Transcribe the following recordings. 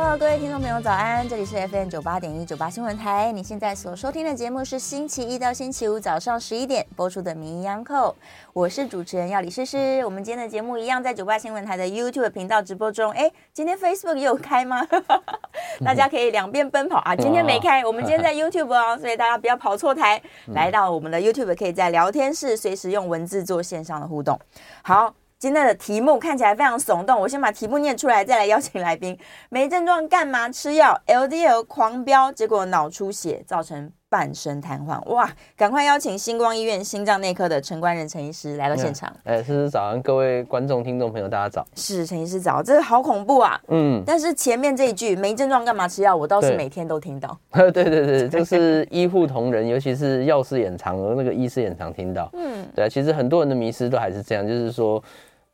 Hello，各位听众朋友，早安！这里是 FM 九八点一九八新闻台。你现在所收听的节目是星期一到星期五早上十一点播出的《名医央叩》，我是主持人要李诗诗。我们今天的节目一样在九八新闻台的 YouTube 频道直播中。哎，今天 Facebook 也有开吗？大家可以两边奔跑啊！今天没开，我们今天在 YouTube 哦，所以大家不要跑错台。来到我们的 YouTube，可以在聊天室随时用文字做线上的互动。好。今天的题目看起来非常耸动，我先把题目念出来，再来邀请来宾。没症状干嘛吃药？LDL 狂飙，结果脑出血，造成半身瘫痪。哇！赶快邀请星光医院心脏内科的陈官仁陈医师来到现场。哎，诗诗早安，各位观众、听众朋友，大家早。是陈医师早，这个好恐怖啊！嗯，但是前面这一句没症状干嘛吃药，我倒是每天都听到。对对对对，就是医护同仁，尤其是药师也常，而那个医师也常听到。嗯，对啊，其实很多人的迷失都还是这样，就是说。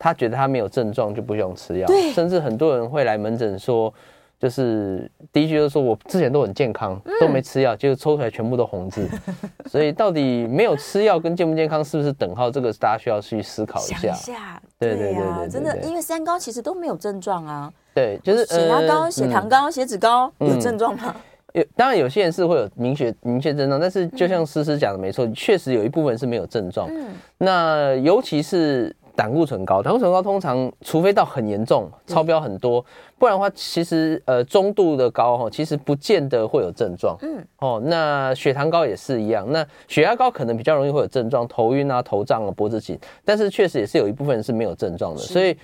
他觉得他没有症状就不用吃药，对，甚至很多人会来门诊说，就是第一句就是说我之前都很健康，都没吃药，结果抽出来全部都红字，所以到底没有吃药跟健不健康是不是等号？这个大家需要去思考一下。想一下，对对对对，真的，因为三高其实都没有症状啊。对，就是血压高、血糖高、血脂高有症状吗？有，当然有些人是会有明确明确症状，但是就像诗诗讲的没错，确实有一部分是没有症状。嗯，那尤其是。胆固醇高，胆固醇高通常除非到很严重，超标很多，不然的话，其实呃中度的高哈，其实不见得会有症状。嗯，哦，那血糖高也是一样，那血压高可能比较容易会有症状，头晕啊、头胀啊、脖子紧，但是确实也是有一部分人是没有症状的。所以，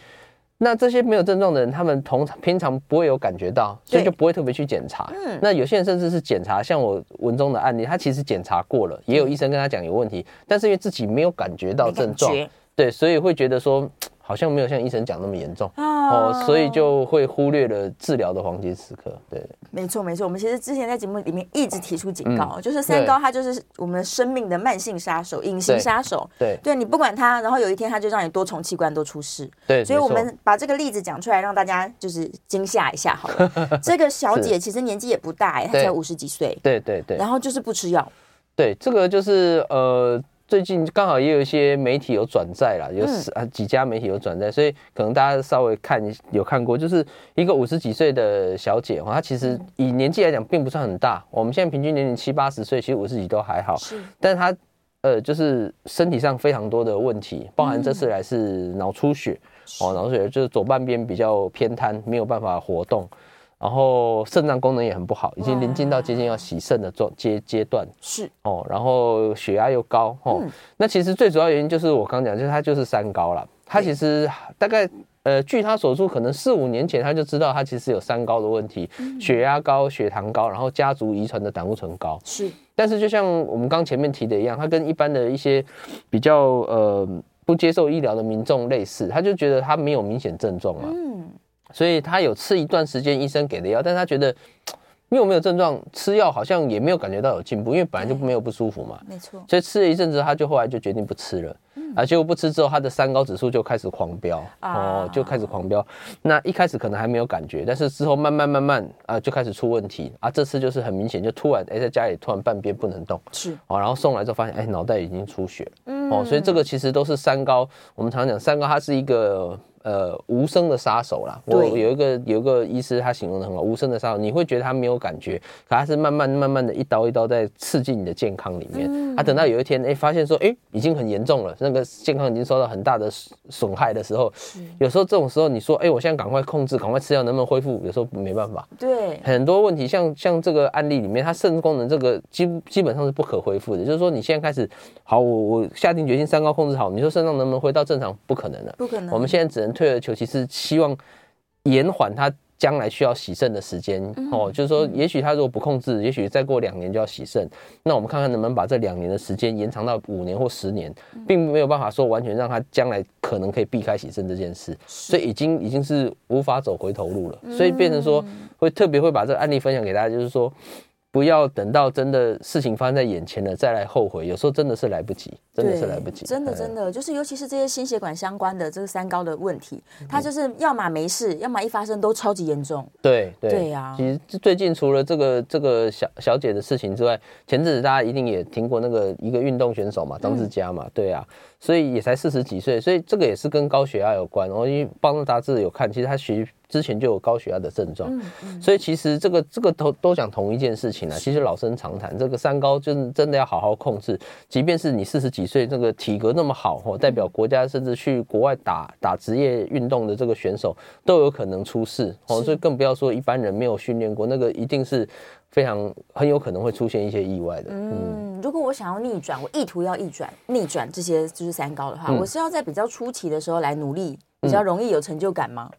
那这些没有症状的人，他们通常平常不会有感觉到，所以就不会特别去检查。嗯，那有些人甚至是检查，像我文中的案例，他其实检查过了，也有医生跟他讲有问题，但是因为自己没有感觉到症状。对，所以会觉得说好像没有像医生讲那么严重哦，所以就会忽略了治疗的黄金时刻。对，没错没错，我们其实之前在节目里面一直提出警告，就是三高它就是我们生命的慢性杀手、隐形杀手。对，对你不管它，然后有一天它就让你多重器官都出事。对，所以我们把这个例子讲出来，让大家就是惊吓一下好了。这个小姐其实年纪也不大哎，她才五十几岁。对对对，然后就是不吃药。对，这个就是呃。最近刚好也有一些媒体有转载啦，有啊几家媒体有转载，所以可能大家稍微看有看过，就是一个五十几岁的小姐哈，她其实以年纪来讲并不算很大，我们现在平均年龄七八十岁，其实五十几都还好，是，但是她呃就是身体上非常多的问题，包含这次来是脑出血哦，脑出血就是左半边比较偏瘫，没有办法活动。然后肾脏功能也很不好，已经临近到接近要洗肾的状阶阶段。是哦，然后血压又高哦。嗯、那其实最主要原因就是我刚讲，就是他就是三高了。他其实大概呃，据他所述，可能四五年前他就知道他其实有三高的问题，嗯、血压高、血糖高，然后家族遗传的胆固醇高。是，但是就像我们刚前面提的一样，他跟一般的一些比较呃不接受医疗的民众类似，他就觉得他没有明显症状啊。嗯。所以他有吃一段时间医生给的药，但是他觉得，因为我没有症状，吃药好像也没有感觉到有进步，因为本来就没有不舒服嘛。没错。所以吃了一阵子，他就后来就决定不吃了。嗯。啊，结果不吃之后，他的三高指数就开始狂飙，哦，就开始狂飙。那一开始可能还没有感觉，但是之后慢慢慢慢啊，就开始出问题啊。这次就是很明显，就突然哎，在家里突然半边不能动。是。哦，然后送来之后发现，哎，脑袋已经出血。嗯。哦，所以这个其实都是三高。我们常常讲三高，它是一个。呃，无声的杀手啦。我有一个有一个医师，他形容的很好，无声的杀手，你会觉得他没有感觉，可他是慢慢慢慢的一刀一刀在刺进你的健康里面。他等到有一天，哎，发现说，哎，已经很严重了，那个健康已经受到很大的损害的时候，有时候这种时候，你说，哎，我现在赶快控制，赶快吃药，能不能恢复？有时候没办法。对，很多问题，像像这个案例里面，他肾功能这个基基本上是不可恢复的。就是说，你现在开始，好，我我下定决心三高控制好，你说肾脏能不能回到正常？不可能的，不可能。我们现在只能。退而求其次，希望延缓他将来需要洗肾的时间哦。就是说，也许他如果不控制，也许再过两年就要洗肾。那我们看看能不能把这两年的时间延长到五年或十年，并没有办法说完全让他将来可能可以避开洗肾这件事。所以已经已经是无法走回头路了。所以变成说，会特别会把这个案例分享给大家，就是说。不要等到真的事情发生在眼前了再来后悔，有时候真的是来不及，真的是来不及。真的真的，就是尤其是这些心血管相关的这个三高的问题，它就是要么没事，要么一发生都超级严重。对对对呀、啊。其实最近除了这个这个小小姐的事情之外，前阵子大家一定也听过那个一个运动选手嘛，张志佳嘛，对啊，所以也才四十几岁，所以这个也是跟高血压有关。我因为帮助杂志有看，其实他学。之前就有高血压的症状，嗯嗯、所以其实这个这个都都讲同一件事情啊。其实老生常谈，这个三高就是真的要好好控制。即便是你四十几岁，这个体格那么好哦，代表国家甚至去国外打打职业运动的这个选手都有可能出事哦。所以更不要说一般人没有训练过，那个一定是非常很有可能会出现一些意外的。嗯，嗯如果我想要逆转，我意图要逆转逆转这些就是三高的话，嗯、我是要在比较初期的时候来努力，比较容易有成就感吗？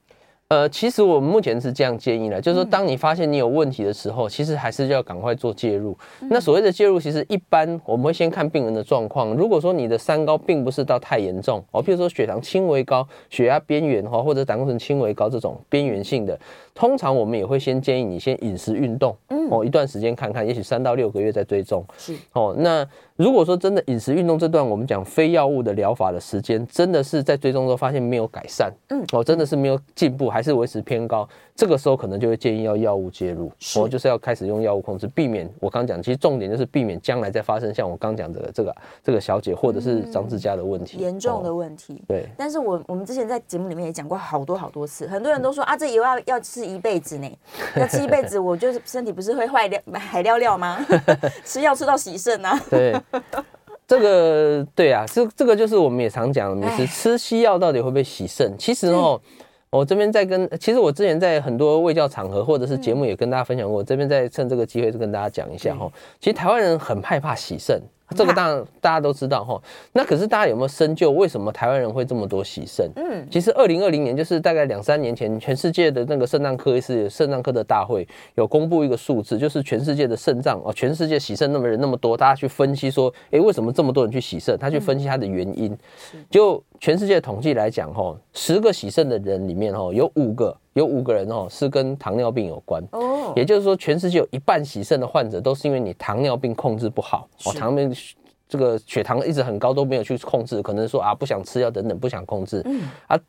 嗯呃，其实我们目前是这样建议的，就是说，当你发现你有问题的时候，其实还是要赶快做介入。那所谓的介入，其实一般我们会先看病人的状况。如果说你的三高并不是到太严重哦，譬如说血糖轻微高、血压边缘哈，或者胆固醇轻微高这种边缘性的，通常我们也会先建议你先饮食运动，哦，一段时间看看，也许三到六个月再追踪。是哦，那。如果说真的饮食运动这段，我们讲非药物的疗法的时间，真的是在追踪之后发现没有改善，嗯，哦，真的是没有进步，还是维持偏高，这个时候可能就会建议要药物介入，哦，就是要开始用药物控制，避免我刚讲，其实重点就是避免将来再发生像我刚讲的这个这个小姐或者是张志佳的问题，严重的问题。对，但是我我们之前在节目里面也讲过好多好多次，很多人都说啊，这以后要要吃一辈子呢，要吃一辈子，我就是身体不是会坏掉海料料吗？吃药吃到洗肾啊？对。这个对啊，这这个就是我们也常讲的，你是吃西药到底会不会洗肾？其实哦，我这边在跟，其实我之前在很多卫教场合或者是节目也跟大家分享过，这边再趁这个机会就跟大家讲一下哦。其实台湾人很害怕洗肾。这个当然大家都知道哈，那可是大家有没有深究为什么台湾人会这么多洗肾？嗯，其实二零二零年就是大概两三年前，全世界的那个肾脏科医师肾脏科的大会有公布一个数字，就是全世界的肾脏哦，全世界洗肾那么人那么多，大家去分析说，哎，为什么这么多人去洗肾？他去分析他的原因，就全世界统计来讲哈，十个洗肾的人里面哈，有五个。有五个人哦，是跟糖尿病有关。哦，也就是说，全世界有一半洗肾的患者都是因为你糖尿病控制不好哦，糖尿病这个血糖一直很高都没有去控制，可能说啊不想吃药等等不想控制，嗯。啊，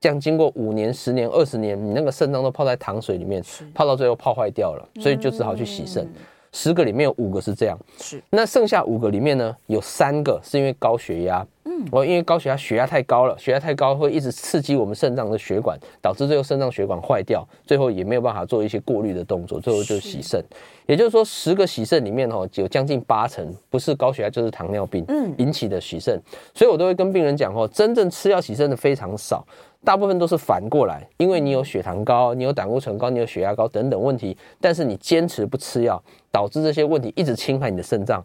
这样经过五年、十年、二十年，你那个肾脏都泡在糖水里面，泡到最后泡坏掉了，所以就只好去洗肾。十个里面有五个是这样，是那剩下五个里面呢，有三个是因为高血压。嗯，我因为高血压，血压太高了，血压太高会一直刺激我们肾脏的血管，导致最后肾脏血管坏掉，最后也没有办法做一些过滤的动作，最后就洗肾。也就是说，十个洗肾里面哦，有将近八成不是高血压就是糖尿病引起的洗肾。所以我都会跟病人讲哦，真正吃药洗肾的非常少，大部分都是反过来，因为你有血糖高，你有胆固醇高，你有血压高等等问题，但是你坚持不吃药，导致这些问题一直侵害你的肾脏。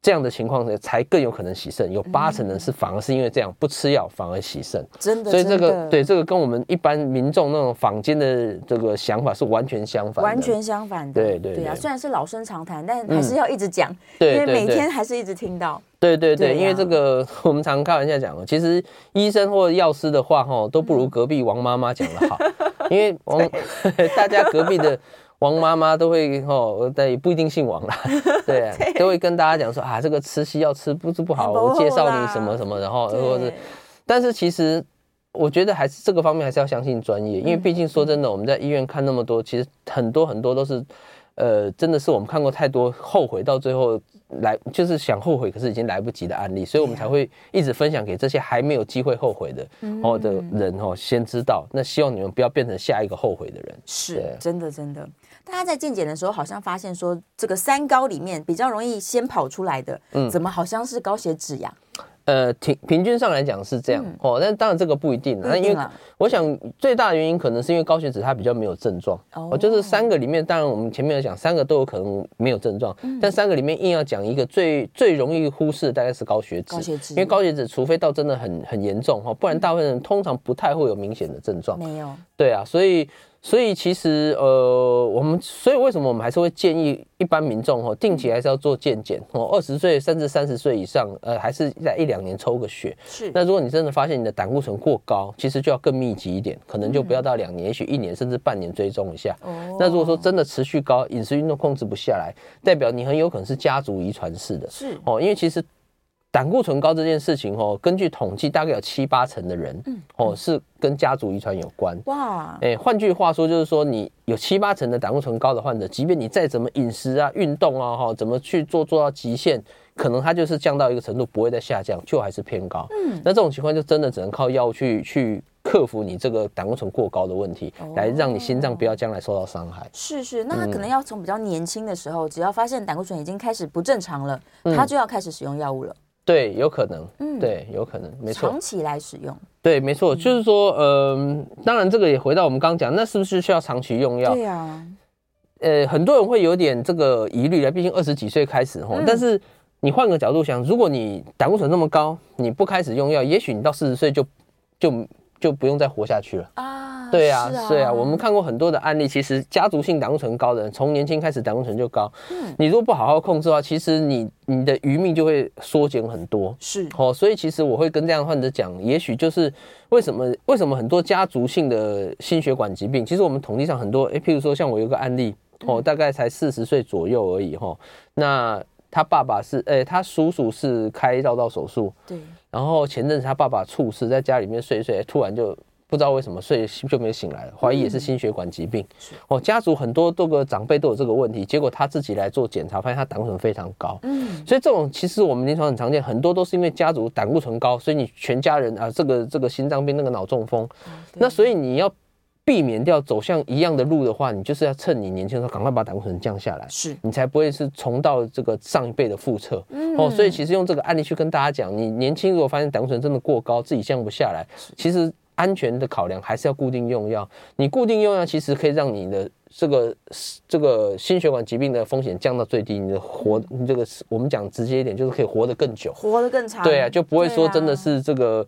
这样的情况呢，才更有可能洗肾。有八成人是反而是因为这样不吃药反而洗肾。真的，所以这个对这个跟我们一般民众那种坊间的这个想法是完全相反。完全相反的。对对对啊，虽然是老生常谈，但还是要一直讲，因为每天还是一直听到。对对对，因为这个我们常开玩笑讲，其实医生或药师的话哈，都不如隔壁王妈妈讲的好，因为王 大家隔壁的。王妈妈都会哦，但也不一定姓王啦，对啊，都会跟大家讲说啊，这个吃西药吃不是不好，我介绍你什么什么，然后或者是，但是其实我觉得还是这个方面还是要相信专业，因为毕竟说真的，我们在医院看那么多，其实很多很多都是，呃，真的是我们看过太多后悔到最后来就是想后悔，可是已经来不及的案例，所以我们才会一直分享给这些还没有机会后悔的哦的人哦，先知道，那希望你们不要变成下一个后悔的人，是真的真的。大家在健检的时候，好像发现说，这个三高里面比较容易先跑出来的，嗯，怎么好像是高血脂呀？呃，平平均上来讲是这样哦，但当然这个不一定，那因为我想最大的原因可能是因为高血脂它比较没有症状哦，就是三个里面，当然我们前面有讲三个都有可能没有症状，但三个里面硬要讲一个最最容易忽视的大概是高血脂，高血脂，因为高血脂除非到真的很很严重哈，不然大部分人通常不太会有明显的症状，没有，对啊，所以。所以其实呃，我们所以为什么我们还是会建议一般民众哦，定期还是要做健检哦，二十岁甚至三十岁以上，呃，还是在一两年抽个血。是。那如果你真的发现你的胆固醇过高，其实就要更密集一点，可能就不要到两年，也许一年甚至半年追踪一下。哦。那如果说真的持续高，饮食运动控制不下来，代表你很有可能是家族遗传式的。是。哦，因为其实。胆固醇高这件事情哦，根据统计，大概有七八成的人，嗯哦，是跟家族遗传有关。哇，哎，换句话说，就是说你有七八成的胆固醇高的患者，即便你再怎么饮食啊、运动啊，哈，怎么去做做到极限，可能它就是降到一个程度，不会再下降，就还是偏高。嗯，那这种情况就真的只能靠药物去去克服你这个胆固醇过高的问题，来让你心脏不要将来受到伤害。是是，那他可能要从比较年轻的时候，只要发现胆固醇已经开始不正常了，他就要开始使用药物了。对，有可能，嗯，对，有可能，没错。长期来使用，对，没错，就是说，嗯、呃，当然，这个也回到我们刚刚讲，那是不是需要长期用药？对啊，呃，很多人会有点这个疑虑了，毕竟二十几岁开始哈，嗯、但是你换个角度想，如果你胆固醇那么高，你不开始用药，也许你到四十岁就就就不用再活下去了啊。对啊，是啊，我们看过很多的案例，其实家族性胆固醇高的人，从年轻开始胆固醇就高。嗯，你如果不好好控制的话，其实你你的余命就会缩减很多。是，哦，所以其实我会跟这样的患者讲，也许就是为什么为什么很多家族性的心血管疾病，其实我们统计上很多，诶，譬如说像我有个案例，哦，大概才四十岁左右而已，哈，那他爸爸是，诶，他叔叔是开绕道手术，对，然后前阵子他爸爸猝死，在家里面睡一睡，突然就。不知道为什么睡就没有醒来了，怀疑也是心血管疾病。哦，家族很多多个长辈都有这个问题，结果他自己来做检查，发现他胆固醇非常高。嗯，所以这种其实我们临床很常见，很多都是因为家族胆固醇高，所以你全家人啊，这个这个心脏病，那个脑中风。那所以你要避免掉走向一样的路的话，你就是要趁你年轻的时候赶快把胆固醇降下来，是你才不会是重蹈这个上一辈的覆辙。哦，所以其实用这个案例去跟大家讲，你年轻如果发现胆固醇真的过高，自己降不下来，其实。安全的考量还是要固定用药。你固定用药，其实可以让你的这个这个心血管疾病的风险降到最低。你的活，你这个我们讲直接一点，就是可以活得更久，活得更长。对啊，就不会说真的是这个。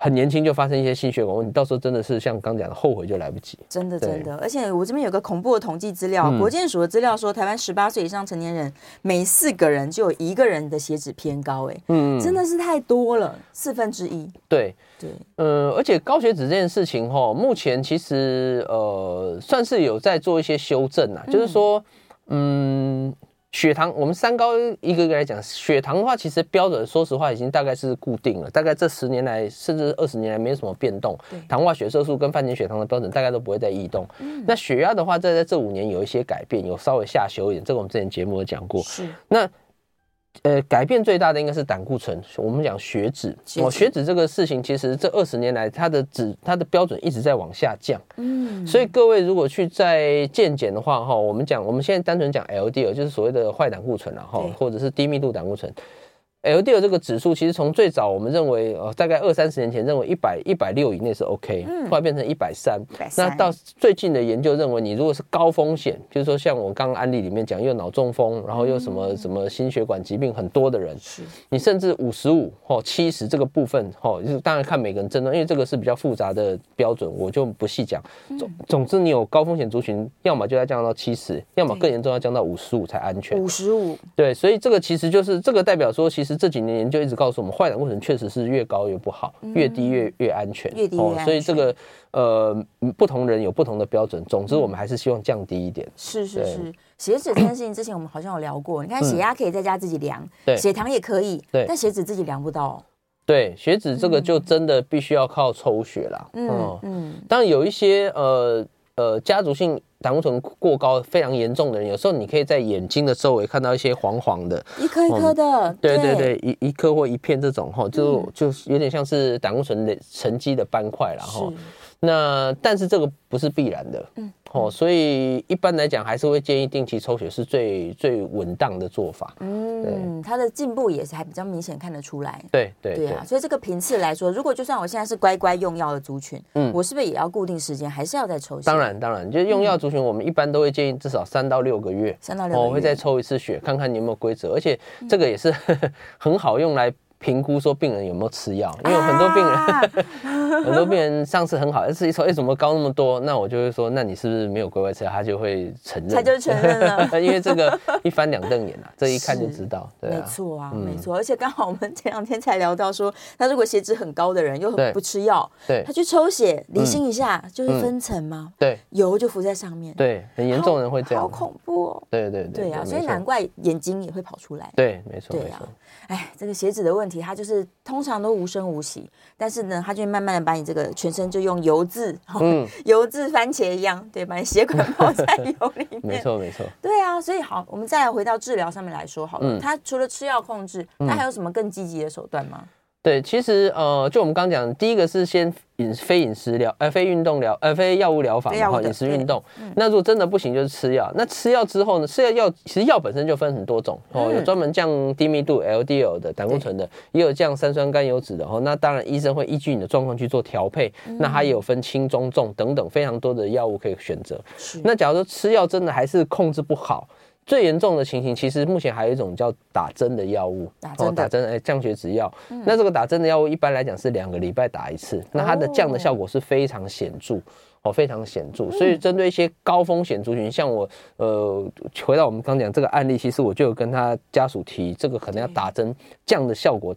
很年轻就发生一些心血管问题，到时候真的是像刚讲的，后悔就来不及。真的真的，而且我这边有个恐怖的统计资料，国健署的资料说，台湾十八岁以上成年人每四个人就有一个人的血脂偏高，哎，嗯，真的是太多了，四分之一。对对，呃，而且高血脂这件事情哈，目前其实呃算是有在做一些修正啊，就是说，嗯。血糖，我们三高一个一个来讲。血糖的话，其实标准，说实话已经大概是固定了。大概这十年来，甚至二十年来，没有什么变动。糖化血色素跟饭前血糖的标准，大概都不会再异动。那血压的话，在在这五年有一些改变，有稍微下修一点。这个我们之前节目有讲过。是那。呃，改变最大的应该是胆固醇。我们讲血脂，血脂哦，血脂这个事情，其实这二十年来，它的脂它的标准一直在往下降。嗯，所以各位如果去在健检的话，哈，我们讲，我们现在单纯讲 LDL，就是所谓的坏胆固醇了，哈，或者是低密度胆固醇。LDL 这个指数其实从最早我们认为，呃，大概二三十年前认为一百一百六以内是 OK，嗯后来变成一百三。那到最近的研究认为，你如果是高风险，就是说像我刚刚案例里面讲，又脑中风，然后又什么什么心血管疾病很多的人，是你甚至五十五或七十这个部分，哈，就是当然看每个人症状，因为这个是比较复杂的标准，我就不细讲。总总之，你有高风险族群，要么就要降到七十，要么更严重要降到五十五才安全。五十五，对，所以这个其实就是这个代表说，其实。这几年研究一直告诉我们，坏胆固醇确实是越高越不好，越低越越安全。越低越安全。哦，所以这个呃，不同人有不同的标准。总之，我们还是希望降低一点。是是是，血脂这件事情之前我们好像有聊过。你看，血压可以在家自己量，对，血糖也可以，对，但血脂自己量不到。对，血脂这个就真的必须要靠抽血啦。嗯嗯，当然有一些呃呃家族性。胆固醇过高非常严重的人，有时候你可以在眼睛的周围看到一些黄黄的，一颗一颗的，嗯、对对对，一一颗或一片这种哈，就、嗯、就有点像是胆固醇的沉积的斑块了哈。那但是这个不是必然的，嗯，哦，所以一般来讲还是会建议定期抽血是最最稳当的做法。嗯，对，它的进步也是还比较明显看得出来。对对对啊，所以这个频次来说，如果就算我现在是乖乖用药的族群，嗯，我是不是也要固定时间还是要再抽血？当然当然，就是用药族群，我们一般都会建议至少三到六个月，三到六个月，我会再抽一次血，看看你有没有规则，而且这个也是 很好用来。评估说病人有没有吃药，因为有很多病人，啊、很多病人上次很好，但是一抽哎怎么高那么多？那我就会说，那你是不是没有乖乖吃？他就会承认，他就承认了，因为这个 一翻两瞪眼啊，这一看就知道。对啊，没错啊，没错。而且刚好我们前两天才聊到说，他如果血脂很高的人又不吃药，对，他去抽血离心一下就是分层嘛，对，油就浮在上面，对，很严重的人会这样，好恐怖哦。对对对，对啊，所以难怪眼睛也会跑出来。对，没错，没错。哎，这个血脂的问题，它就是通常都无声无息，但是呢，它就会慢慢的把你这个全身就用油渍，嗯，油渍番茄一样，对，把你血管泡在 油里面。没错，没错。对啊，所以好，我们再来回到治疗上面来说好了，它除了吃药控制，它还有什么更积极的手段吗？对，其实呃，就我们刚刚讲，第一个是先饮非饮食疗，呃，非运动疗，呃，非药物疗法，然后饮食运动。嗯、那如果真的不行，就是吃药。那吃药之后呢？吃药药其实药本身就分很多种哦，有专门降低密度 LDL 的胆固醇的，也有降三酸甘油脂的哦。那当然，医生会依据你的状况去做调配。嗯、那它也有分轻、中、重等等非常多的药物可以选择。是那假如说吃药真的还是控制不好。最严重的情形，其实目前还有一种叫打针的药物，打针打针哎，降血脂药。嗯、那这个打针的药物一般来讲是两个礼拜打一次，那它的降的效果是非常显著哦，非常显著。所以针对一些高风险族群，像我呃，回到我们刚讲这个案例，其实我就有跟他家属提，这个可能要打针降的效果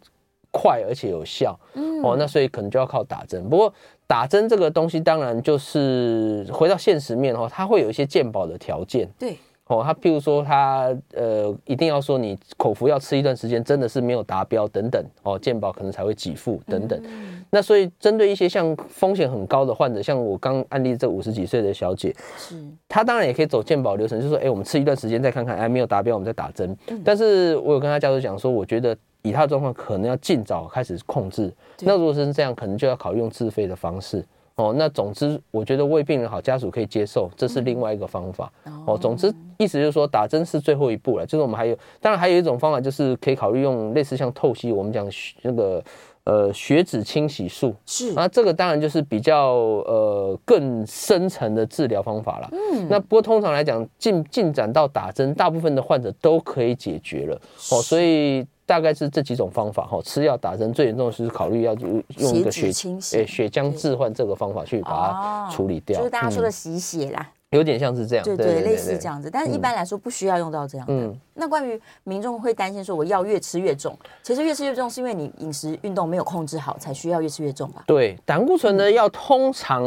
快而且有效。嗯，哦，那所以可能就要靠打针。不过打针这个东西，当然就是回到现实面哦，它会有一些健保的条件。对。哦，他譬如说他呃，一定要说你口服药吃一段时间，真的是没有达标等等哦，健保可能才会给付等等。嗯、那所以针对一些像风险很高的患者，像我刚案例这五十几岁的小姐，是，她当然也可以走健保流程，就是说，哎，我们吃一段时间再看看，哎，没有达标，我们再打针。嗯、但是我有跟他家属讲说，我觉得以他的状况，可能要尽早开始控制。那如果是这样，可能就要考虑用自费的方式。哦，那总之，我觉得为病人好，家属可以接受，这是另外一个方法。哦，总之，意思就是说，打针是最后一步了。就是我们还有，当然还有一种方法，就是可以考虑用类似像透析，我们讲那个呃血脂清洗术。是那，这个当然就是比较呃更深层的治疗方法了。嗯，那不过通常来讲，进进展到打针，大部分的患者都可以解决了。哦，所以。大概是这几种方法哈，吃药打针最严重的是考虑要用一个血清洗，血浆置换这个方法去把它处理掉，就是大家说的洗血啦，有点像是这样，对对，类似这样子，但是一般来说不需要用到这样的。嗯，那关于民众会担心说我药越吃越重，其实越吃越重是因为你饮食运动没有控制好，才需要越吃越重吧？对，胆固醇的药通常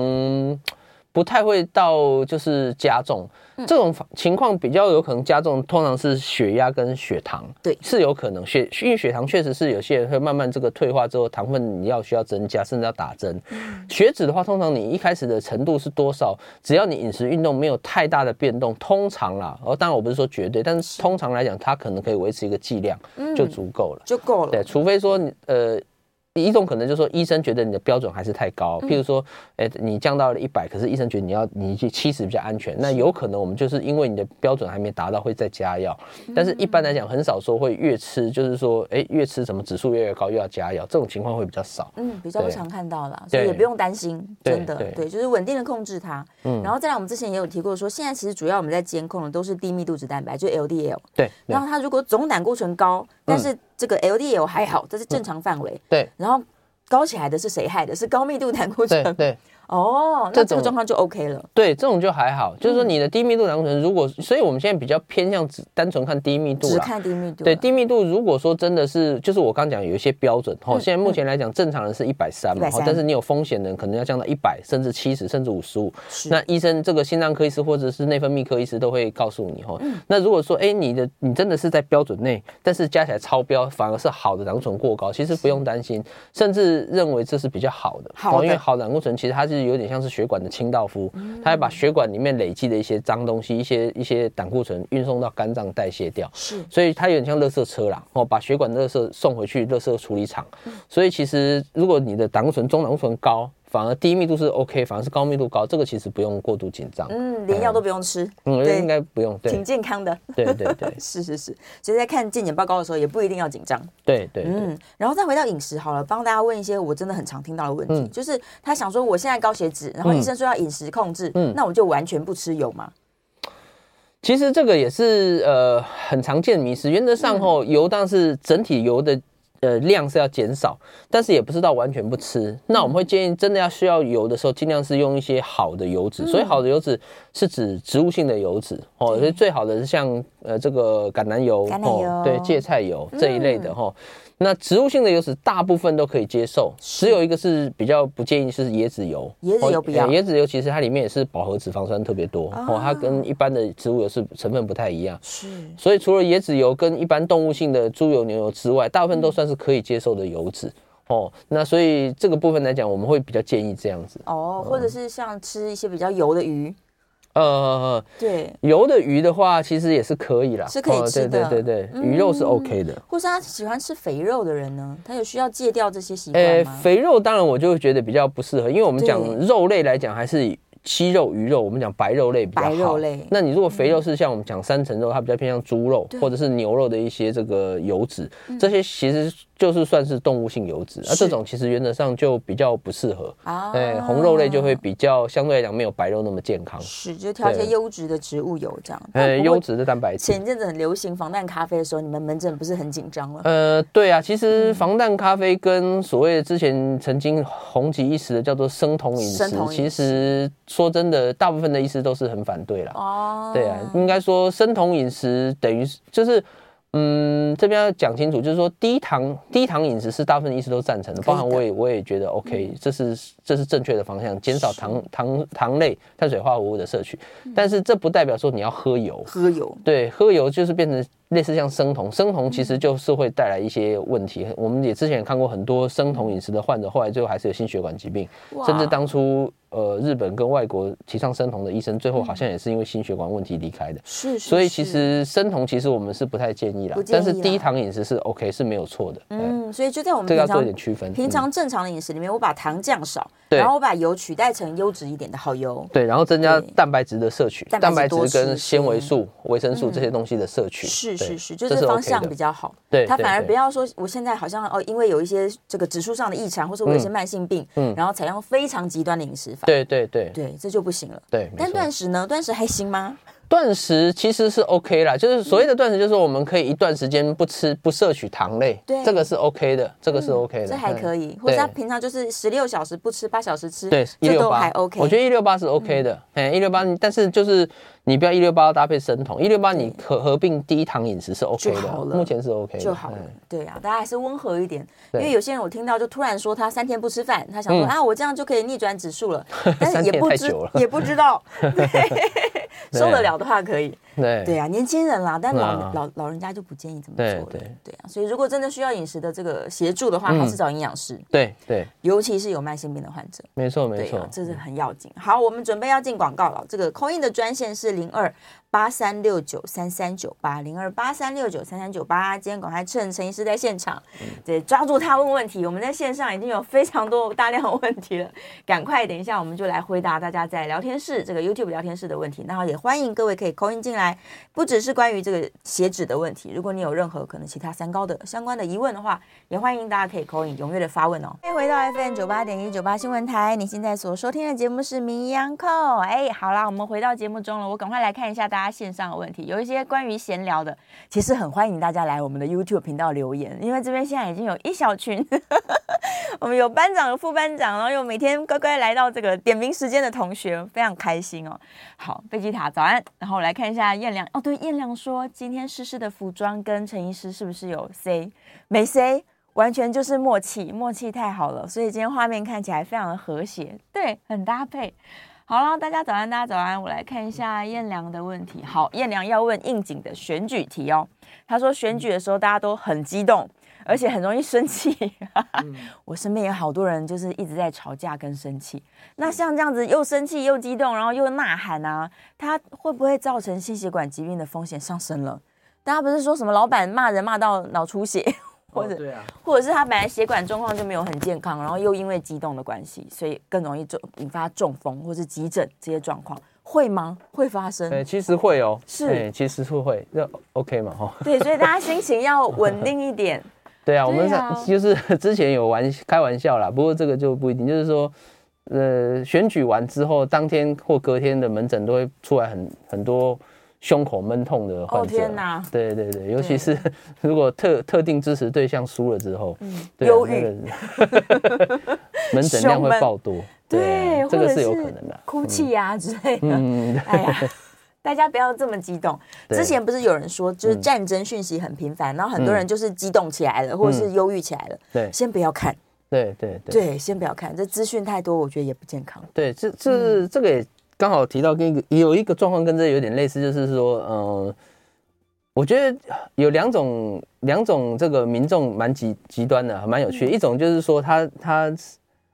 不太会到就是加重。这种情况比较有可能加重，通常是血压跟血糖，对，是有可能血，因为血糖确实是有些人会慢慢这个退化之后，糖分你要需要增加，甚至要打针。血脂的话，通常你一开始的程度是多少？只要你饮食运动没有太大的变动，通常啦，哦，当然我不是说绝对，但是通常来讲，它可能可以维持一个剂量就足够了，就够了。对，除非说你呃。一种可能就是说，医生觉得你的标准还是太高，譬如说，哎，你降到了一百，可是医生觉得你要你去七十比较安全，那有可能我们就是因为你的标准还没达到，会再加药。但是一般来讲，很少说会越吃，就是说，哎，越吃什么指数越越高又要加药，这种情况会比较少。嗯，比较不常看到啦，所以也不用担心，真的，对，就是稳定的控制它。嗯，然后再来，我们之前也有提过说，现在其实主要我们在监控的都是低密度脂蛋白，就 LDL。对。然后它如果总胆固醇高，但是这个 LDL 还好，这是正常范围。对。然后。高起来的是谁害的？是高密度胆固醇。对对。哦，那这个状况就 OK 了。对，这种就还好。就是说你的低密度胆固醇，如果，所以我们现在比较偏向只单纯看低密度。只看低密度。对，低密度如果说真的是，就是我刚讲有一些标准。哦，现在目前来讲，正常人是一百三嘛，但是你有风险的人可能要降到一百，甚至七十，甚至五十五。那医生这个心脏科医师或者是内分泌科医师都会告诉你哈。那如果说哎，你的你真的是在标准内，但是加起来超标，反而是好的胆固醇过高，其实不用担心，甚至认为这是比较好的。好，因为好胆固醇其实它是有点像是血管。的清道夫，它会把血管里面累积的一些脏东西、一些一些胆固醇运送到肝脏代谢掉，是，所以它有点像垃圾车啦，哦，把血管垃圾送回去垃圾处理厂，所以其实如果你的胆固醇、中胆固醇高。反而低密度是 OK，反而是高密度高，这个其实不用过度紧张。嗯，连药都不用吃。嗯，对应该不用，对，挺健康的。对对对，是是是。所以在看健检报告的时候，也不一定要紧张。对对，嗯。然后再回到饮食好了，帮大家问一些我真的很常听到的问题，就是他想说，我现在高血脂，然后医生说要饮食控制，嗯，那我就完全不吃油吗？其实这个也是呃很常见的迷思。原则上后，油当然是整体油的。呃量是要减少，但是也不是到完全不吃。那我们会建议，真的要需要油的时候，尽量是用一些好的油脂。所以好的油脂是指植物性的油脂哦，所以最好的是像呃这个橄榄油、橄榄油对芥菜油这一类的哈。那植物性的油脂大部分都可以接受，只有一个是比较不建议是椰子油。椰子油比较，椰子油其实它里面也是饱和脂肪酸特别多哦，它跟一般的植物油是成分不太一样。是，所以除了椰子油跟一般动物性的猪油、牛油之外，大部分都算是可以接受的油脂哦。那所以这个部分来讲，我们会比较建议这样子哦，或者是像吃一些比较油的鱼。呃，对，油的鱼的话，其实也是可以啦，是可以吃的。对对对，鱼肉是 OK 的。嗯、或是他喜欢吃肥肉的人呢，他有需要戒掉这些习惯吗？欸？肥肉当然我就会觉得比较不适合，因为我们讲肉类来讲还是。鸡肉、鱼肉，我们讲白肉类比较好。白肉类。那你如果肥肉是像我们讲三层肉，它比较偏向猪肉或者是牛肉的一些这个油脂，这些其实就是算是动物性油脂，而这种其实原则上就比较不适合。啊。哎，红肉类就会比较相对来讲没有白肉那么健康。是，就挑一些优质的植物油这样。呃，优质的蛋白质。前阵子很流行防弹咖啡的时候，你们门诊不是很紧张吗？呃，对啊，其实防弹咖啡跟所谓之前曾经红极一时的叫做生酮饮食，其实。说真的，大部分的医师都是很反对啦。哦，对啊，应该说生酮饮食等于就是。嗯，这边要讲清楚，就是说低糖低糖饮食是大部分医师都赞成的，包含我也我也觉得 OK，这是这是正确的方向，减少糖糖糖类碳水化合物的摄取，但是这不代表说你要喝油，喝油，对，喝油就是变成类似像生酮，生酮其实就是会带来一些问题。我们也之前也看过很多生酮饮食的患者，后来最后还是有心血管疾病，甚至当初呃日本跟外国提倡生酮的医生，最后好像也是因为心血管问题离开的。是，所以其实生酮其实我们是不太建议啦。但是低糖饮食是 OK 是没有错的，嗯，所以就在我们这个要做一点区分。平常正常的饮食里面，我把糖降少，然后我把油取代成优质一点的好油，对，然后增加蛋白质的摄取，蛋白质跟纤维素、维生素这些东西的摄取，是是是，就是方向比较好。对，他反而不要说我现在好像哦，因为有一些这个指数上的异常，或者我有一些慢性病，嗯，然后采用非常极端的饮食法，对对对。对，这就不行了。对，但断食呢？断食还行吗？断食其实是 OK 啦，就是所谓的断食，就是我们可以一段时间不吃、不摄取糖类，对，这个是 OK 的，这个是 OK 的，这还可以。或者他平常就是十六小时不吃，八小时吃，对，这都还 OK。我觉得一六八是 OK 的，哎，一六八，但是就是你不要一六八搭配生酮，一六八你合合并低糖饮食是 OK 的，目前是 OK 的就好了。对啊，大家还是温和一点，因为有些人我听到就突然说他三天不吃饭，他想说啊，我这样就可以逆转指数了，但是也不知也不知道，对，受得了的话可以。对对啊，年轻人啦，但老老老人家就不建议这么做了。对对啊，所以如果真的需要饮食的这个协助的话，还是找营养师。对对，尤其是有慢性病的患者。没错没错，这是很要紧。好，我们准备要进广告了。这个 call in 的专线是零二八三六九三三九八零二八三六九三三九八。今天赶快趁陈医师在现场，对，抓住他问问题。我们在线上已经有非常多大量的问题了，赶快等一下我们就来回答大家在聊天室这个 YouTube 聊天室的问题。然后也欢迎各位可以 call in 进来。不只是关于这个血脂的问题，如果你有任何可能其他三高的相关的疑问的话，也欢迎大家可以 call in 踊跃的发问哦。欢迎回到 FM 九八点一九八新闻台，你现在所收听的节目是名医央叩。哎，好啦，我们回到节目中了，我赶快来看一下大家线上的问题，有一些关于闲聊的，其实很欢迎大家来我们的 YouTube 频道留言，因为这边现在已经有一小群，我们有班长有副班长，然后又每天乖乖来到这个点名时间的同学，非常开心哦。好，贝吉塔早安，然后我来看一下燕良。哦，对，燕良说今天诗诗的服装跟陈医师是不是有 C 没 C，完全就是默契，默契太好了，所以今天画面看起来非常的和谐，对，很搭配。好了，大家早安，大家早安，我来看一下燕良的问题。好，燕良要问应景的选举题哦。他说选举的时候大家都很激动。而且很容易生气，嗯、我身边有好多人就是一直在吵架跟生气。那像这样子又生气又激动，然后又呐喊啊，他会不会造成心血管疾病的风险上升了？大家不是说什么老板骂人骂到脑出血，或者、哦、对啊，或者是他本来血管状况就没有很健康，然后又因为激动的关系，所以更容易中引发中风或是急诊这些状况，会吗？会发生？对，其实会哦，是，其实是会，那 OK 嘛，哈。对，所以大家心情要稳定一点。对啊，我们就是 之前有玩开玩笑啦，不过这个就不一定，就是说，呃，选举完之后，当天或隔天的门诊都会出来很很多胸口闷痛的患者。哦天哪！对对对，尤其是 如果特特定支持对象输了之后，忧郁，那个 门诊量会爆多。对，这个是有可能的。哭泣呀之类的。嗯，哎呀。大家不要这么激动。之前不是有人说，就是战争讯息很频繁，然后很多人就是激动起来了，或者是忧郁起来了。对，先不要看。对对对。对，先不要看，这资讯太多，我觉得也不健康。对，这这这个也刚好提到跟一个有一个状况跟这有点类似，就是说，嗯，我觉得有两种两种这个民众蛮极极端的，蛮有趣的。一种就是说他他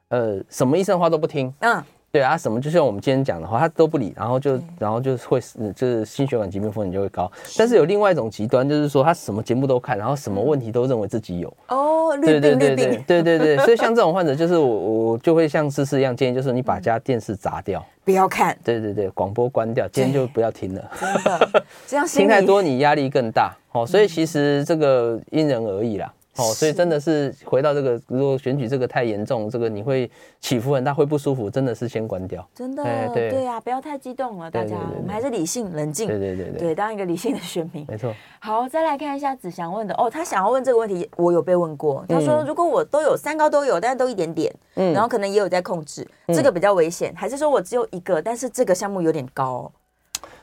呃什么医生话都不听，嗯。对啊，什么就像我们今天讲的话，他都不理，然后就然后就会就是心血管疾病风险就会高。但是有另外一种极端，就是说他什么节目都看，然后什么问题都认为自己有。哦，对对对绿病，对对对。所以像 这种患者，就是我我就会像思思一样建议，就是你把家电视砸掉，不要看。对对对，广播关掉，今天就不要听了。真的，这样听太多你压力更大。哦，所以其实这个因人而异啦。哦，所以真的是回到这个，如果选举这个太严重，这个你会起伏很大，会不舒服，真的是先关掉。真的，对对啊，不要太激动了，大家，我们还是理性冷静。对对对对，当一个理性的选民。没错。好，再来看一下子祥问的哦，他想要问这个问题，我有被问过。他说，如果我都有三高都有，但是都一点点，嗯，然后可能也有在控制，这个比较危险，还是说我只有一个，但是这个项目有点高？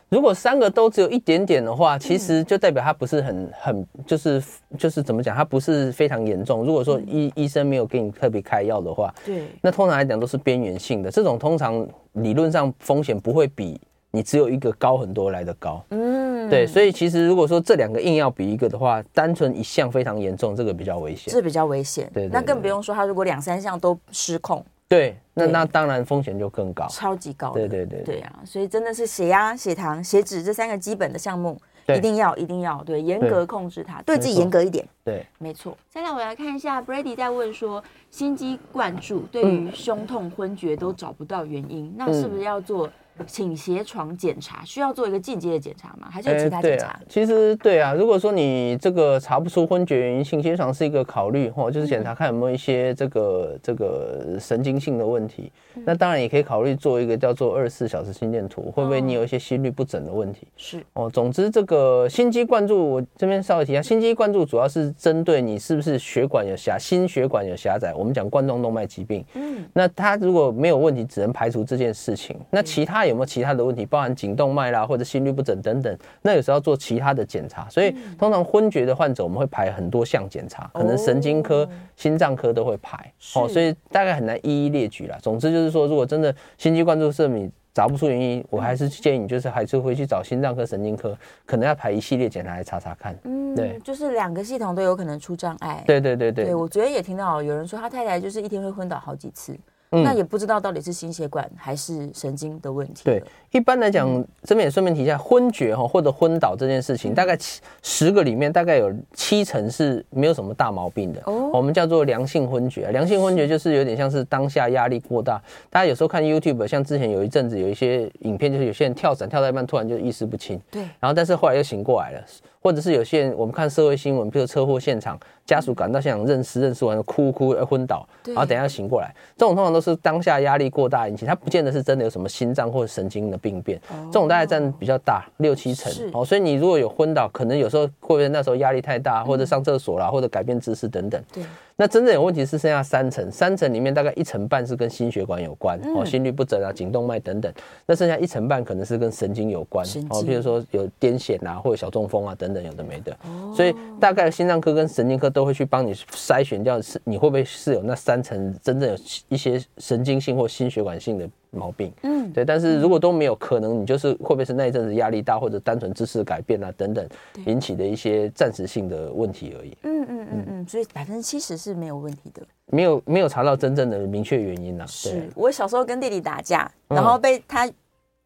如果三个都只有一点点的话，其实就代表它不是很很就是就是怎么讲，它不是非常严重。如果说医医生没有给你特别开药的话，对，那通常来讲都是边缘性的。这种通常理论上风险不会比你只有一个高很多来的高。嗯，对，所以其实如果说这两个硬要比一个的话，单纯一项非常严重，这个比较危险，这比较危险。对，那更不用说他如果两三项都失控。对，那那当然风险就更高，超级高。对对对对啊，所以真的是血压、血糖、血脂这三个基本的项目，一定要一定要对严格控制它，对自己严格一点。对，没错。再来，我来看一下，Brady 在问说，心肌灌注对于胸痛、昏厥都找不到原因，那是不是要做？倾斜床检查需要做一个进阶的检查吗？还是有其他检查？欸啊、其实对啊，如果说你这个查不出昏厥原因，倾斜床是一个考虑哦，就是检查看有没有一些这个、嗯、这个神经性的问题。嗯、那当然也可以考虑做一个叫做二十四小时心电图，会不会你有一些心律不整的问题？是哦，总之这个心肌灌注，我这边稍微提一下，心肌灌注主要是针对你是不是血管有狭，心血管有狭窄，我们讲冠状动脉疾病。嗯，那他如果没有问题，只能排除这件事情。那其他有没有其他的问题，包含颈动脉啦，或者心律不整等等，那有时候要做其他的检查。所以通常昏厥的患者，我们会排很多项检查，可能神经科、心脏科都会排。哦，所以大概很难一一列举啦。总之就是说，如果真的心肌灌注是你找不出原因，我还是建议你就是还是回去找心脏科、神经科，可能要排一系列检查来查查看。嗯，对，就是两个系统都有可能出障碍。对对对对。对，我昨天也听到有人说，他太太就是一天会昏倒好几次。嗯、那也不知道到底是心血管还是神经的问题。对，一般来讲，这边也顺便提一下，昏厥哈或者昏倒这件事情，大概七十个里面大概有七成是没有什么大毛病的。哦，我们叫做良性昏厥。良性昏厥就是有点像是当下压力过大。大家有时候看 YouTube，像之前有一阵子有一些影片，就是有些人跳伞跳到一半突然就意识不清。对。然后但是后来又醒过来了，或者是有些人我们看社会新闻，比如车祸现场。家属赶到现场认尸，认尸完了哭哭而昏倒，然后等一下醒过来。这种通常都是当下压力过大引起，它不见得是真的有什么心脏或者神经的病变。这种大概占比较大，六七成。哦，所以你如果有昏倒，可能有时候会不会那时候压力太大，或者上厕所啦，或者改变姿势等等。对。那真正有问题是剩下三成，三成里面大概一层半是跟心血管有关，哦，心律不整啊、颈动脉等等。那剩下一层半可能是跟神经有关，哦，比如说有癫痫啊，或者小中风啊等等，有的没的。所以大概心脏科跟神经科都会去帮你筛选掉，是你会不会是有那三层真正有一些神经性或心血管性的毛病。嗯，对。但是如果都没有，可能你就是会不会是那一阵子压力大，或者单纯姿势改变啊等等引起的一些暂时性的问题而已。嗯嗯嗯嗯，所以百分之七十是没有问题的，没有没有查到真正的明确原因呐。是我小时候跟弟弟打架，然后被他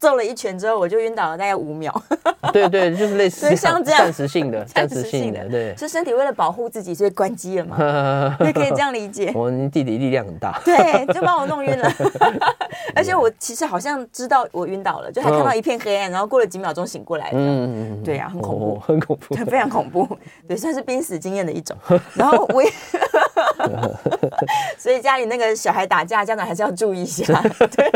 揍了一拳之后，我就晕倒了大概五秒。对对，就是类似像这样暂时性的，暂时性的，对，是身体为了保护自己，所以关机了嘛？你可以这样理解。我弟弟力量很大，对，就把我弄晕了。而且我其实好像知道我晕倒了，就还看到一片黑暗，然后过了几秒钟醒过来。嗯，对呀，很恐怖，很恐怖，非常恐怖。对，算是濒死经验的一种。然后我也，所以家里那个小孩打架，家长还是要注意一下。对，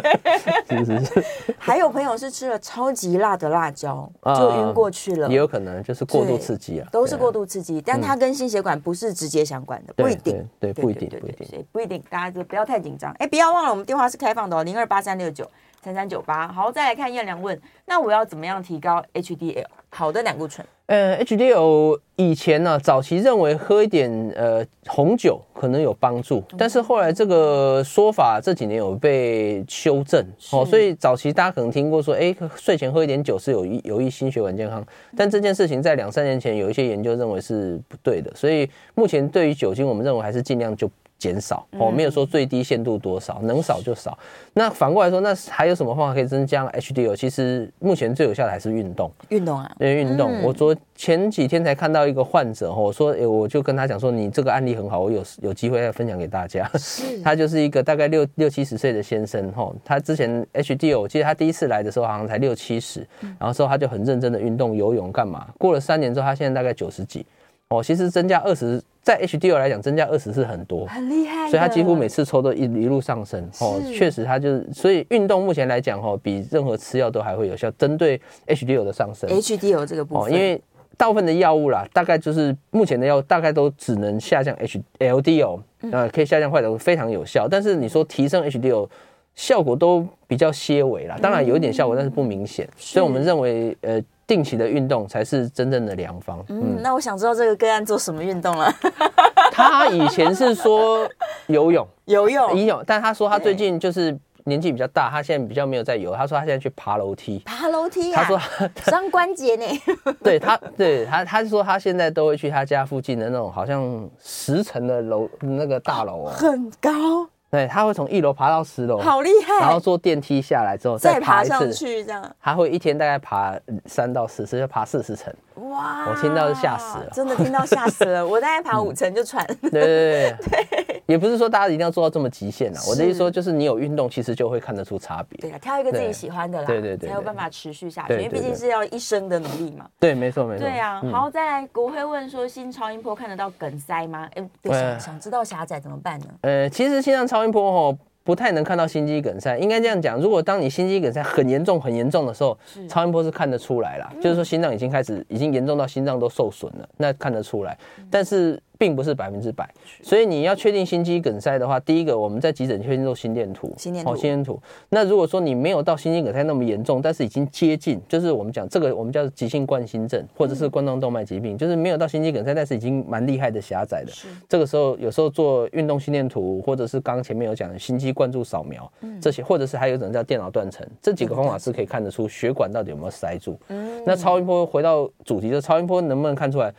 还有朋友是吃了超级辣的辣椒。就晕过去了，也有可能就是过度刺激啊，都是过度刺激，但它跟心血管不是直接相关的，不一定，对，不一定，不一定，不一定，大家就不要太紧张。哎，不要忘了，我们电话是开放的哦，零二八三六九三三九八。好，再来看燕良问，那我要怎么样提高 HDL？好的胆固醇？呃，HDL 以前呢、啊，早期认为喝一点呃红酒可能有帮助，但是后来这个说法这几年有被修正哦，所以早期大家可能听过说，哎，睡前喝一点酒是有益有益心血管健康，但这件事情在两三年前有一些研究认为是不对的，所以目前对于酒精，我们认为还是尽量就。减少哦，没有说最低限度多少，能少就少。那反过来说，那还有什么方法可以增加 HDL？其实目前最有效的还是运动。运动啊，对，运动。我昨前几天才看到一个患者，我说，哎，我就跟他讲说，你这个案例很好，我有有机会再分享给大家。他就是一个大概六六七十岁的先生，哈，他之前 HDL，我记得他第一次来的时候好像才六七十，然后之后他就很认真的运动、游泳干嘛？过了三年之后，他现在大概九十几。哦，其实增加二十，在 HDL 来讲，增加二十是很多，很厉害，所以它几乎每次抽都一一路上升。哦，确实它就是，所以运动目前来讲，哦，比任何吃药都还会有效，针对 HDL 的上升。HDL 这个部分，哦，因为大部分的药物啦，大概就是目前的药，大概都只能下降 HLDL，呃，可以下降坏的，非常有效。但是你说提升 HDL，效果都比较些微啦，当然有一点效果，但是不明显。所以我们认为，呃。定期的运动才是真正的良方。嗯，那我想知道这个个案做什么运动了？他以前是说游泳，游泳，游泳，但他说他最近就是年纪比较大，他现在比较没有在游。他说他现在去爬楼梯，爬楼梯啊？他说 伤关节呢。对他，对他，他说他现在都会去他家附近的那种好像十层的楼那个大楼哦，很高。对，他会从一楼爬到十楼，好厉害！然后坐电梯下来之后再爬，上去，这样。他会一天大概爬三到四次，要爬四十层。哇！我听到就吓死了，真的听到吓死了。我大概爬五层就喘。对对对对，也不是说大家一定要做到这么极限啊。我的意思说，就是你有运动，其实就会看得出差别。对啊，挑一个自己喜欢的啦，对对对，才有办法持续下去。因为毕竟是要一生的努力嘛。对，没错没错。对啊，好，再来国辉问说，心超音波看得到梗塞吗？哎，对，想想知道狭窄怎么办呢？呃，其实心脏超音波吼。不太能看到心肌梗塞，应该这样讲。如果当你心肌梗塞很严重、很严重的时候，超音波是看得出来啦，就是说心脏已经开始，已经严重到心脏都受损了，那看得出来。但是。并不是百分之百，所以你要确定心肌梗塞的话，第一个我们在急诊确定做心电图，心电图，心电图。那如果说你没有到心肌梗塞那么严重，但是已经接近，就是我们讲这个我们叫急性冠心症或者是冠状动脉疾病，就是没有到心肌梗塞，但是已经蛮厉害的狭窄的。这个时候有时候做运动心电图，或者是刚刚前面有讲的心肌灌注扫描这些，或者是还有一种叫电脑断层，这几个方法是可以看得出血管到底有没有塞住。嗯那超音波回到主题，就超音波能不能看出来？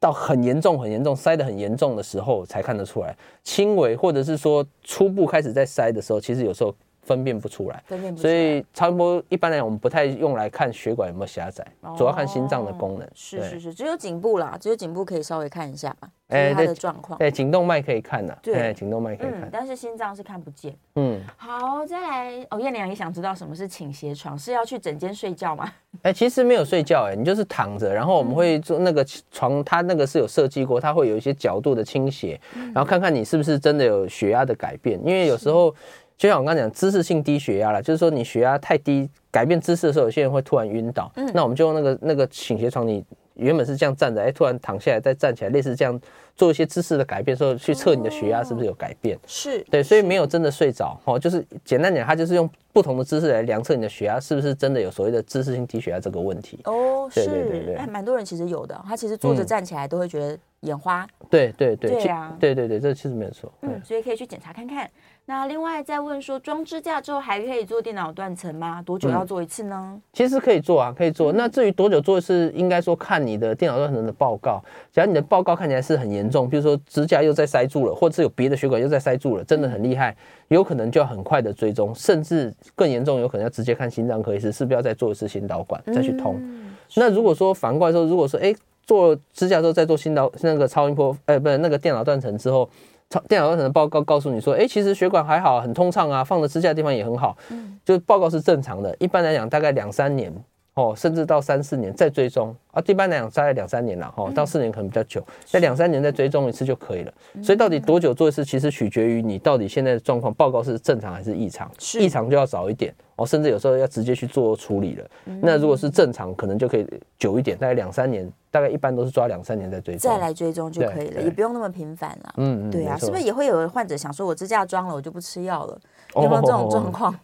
到很严重、很严重，塞得很严重的时候才看得出来，轻微或者是说初步开始在塞的时候，其实有时候。分辨不出来，分辨不出来。所以超音波一般来讲，我们不太用来看血管有没有狭窄，主要看心脏的功能。是是是，只有颈部啦，只有颈部可以稍微看一下，哎，它的状况。对，颈动脉可以看的，对，颈动脉可以看，但是心脏是看不见。嗯，好，再来哦，燕良也想知道什么是倾斜床，是要去整间睡觉吗？哎，其实没有睡觉，哎，你就是躺着，然后我们会做那个床，它那个是有设计过，它会有一些角度的倾斜，然后看看你是不是真的有血压的改变，因为有时候。就像我刚刚讲，姿势性低血压了，就是说你血压太低，改变姿势的时候，有些人会突然晕倒。嗯，那我们就用那个那个倾斜床，你原本是这样站着，哎，突然躺下来再站起来，类似这样做一些姿势的改变，时候去测你的血压是不是有改变？是对，所以没有真的睡着，哦，就是简单讲，它就是用不同的姿势来量测你的血压是不是真的有所谓的姿势性低血压这个问题。哦，是，对对对，哎，蛮多人其实有的，他其实坐着站起来都会觉得眼花。对对对，对啊，对对对，这其实没有错。嗯，所以可以去检查看看。那另外再问说，装支架之后还可以做电脑断层吗？多久要做一次呢？嗯、其实可以做啊，可以做。那至于多久做一次，应该说看你的电脑断层的报告。假如你的报告看起来是很严重，比如说支架又在塞住了，或者是有别的血管又在塞住了，真的很厉害，有可能就要很快的追踪，甚至更严重，有可能要直接看心脏科医师，是不是要再做一次心导管再去通？嗯、那如果说反过来说，如果说哎做支架之后再做心导那个超音波，哎不是那个电脑断层之后。超电脑断层的报告告诉你说，哎，其实血管还好，很通畅啊，放的支架的地方也很好，嗯，就报告是正常的。一般来讲，大概两三年哦，甚至到三四年再追踪啊，一般来讲大概两三年了，哦，到四年可能比较久，在两三年再追踪一次就可以了。所以到底多久做一次，其实取决于你到底现在的状况报告是正常还是异常，异常就要早一点哦，甚至有时候要直接去做处理了。那如果是正常，可能就可以久一点，大概两三年，大概一般都是抓两三年再追踪，再来追踪就可以了，也不用那么频繁了。嗯嗯，对啊，是不是也会有患者想说，我支架装了，我就不吃药了？有没有这种状况？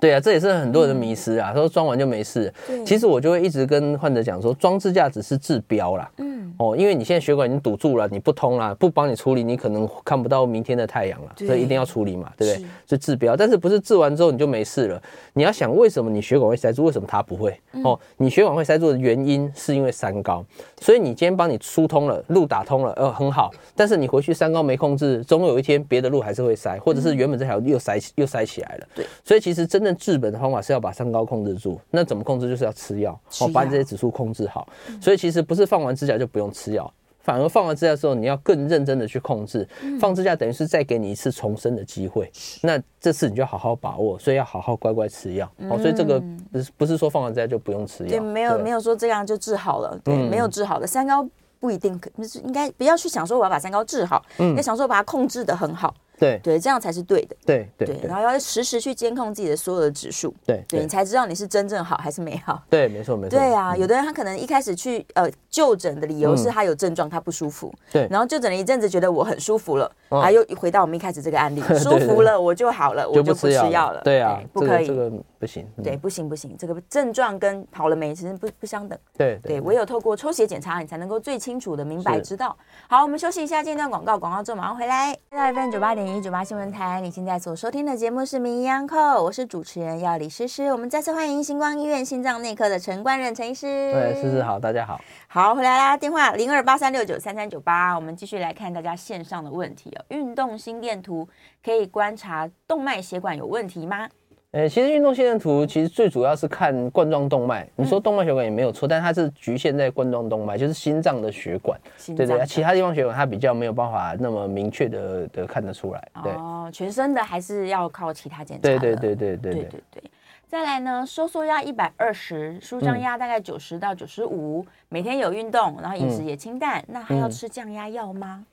对啊，这也是很多人的迷失啊。说装完就没事，其实我就会一直跟患者讲说，装支架只是治标啦。嗯，哦，因为你现在血管已经堵住了，你不通了，不帮你处理，你可能看不到明天的太阳了。所以一定要处理嘛，对不对？是治标，但是不是治完之后你就没事了？你要想为什么你血管会塞住，为什么它不会？哦，你血管会塞住的原因是因为三高，所以你今天帮你疏通了，路打通了，呃，很好。但是你回去三高没控制，总有一天别的路还是会塞，或者是原本这条路又塞又塞起来了。对，所以其实真正治本的方法是要把三高控制住。那怎么控制？就是要吃药，哦，把你这些指数控制好。所以其实不是放完支架就不用吃药，反而放完支架之后，你要更认真的去控制。放支架等于是再给你一次重生的机会，那这次你就好好把握，所以要好好乖乖吃药。哦，所以这个不是不是说放完支架就不用吃药，对，没有没有说这样就治好了，对，没有治好的三高。不一定可，就是应该不要去想说我要把三高治好，嗯，要想说把它控制的很好，对。对，这样才是对的，对对对，然后要实时去监控自己的所有的指数，对对，你才知道你是真正好还是没好，对，没错没错，对啊，有的人他可能一开始去呃就诊的理由是他有症状，他不舒服，对，然后就诊了一阵子，觉得我很舒服了，啊，又回到我们一开始这个案例，舒服了我就好了，我就不吃药了，对啊，不可以，这个不行，对，不行不行，这个症状跟好了没其实不不相等，对对，唯有透过抽血检查，你才能够最清楚的明白。知道，好，我们休息一下，间段广告，广告之后马上回来。现在 FM 九八点一九八新闻台，你现在所收听的节目是《名医央叩》，我是主持人药理诗诗。我们再次欢迎星光医院心脏内科的陈冠仁陈医师。对，诗诗好，大家好，好，回来啦。电话零二八三六九三三九八，我们继续来看大家线上的问题哦。运动心电图可以观察动脉血管有问题吗？呃，其实运动心电图其实最主要是看冠状动脉。你说动脉血管也没有错，但它是局限在冠状动脉，就是心脏的血管。对对，其他地方血管它比较没有办法那么明确的的看得出来。对哦，全身的还是要靠其他检查。对对对对对对对。再来呢，收缩压一百二十，舒张压大概九十到九十五，每天有运动，然后饮食也清淡，那还要吃降压药吗？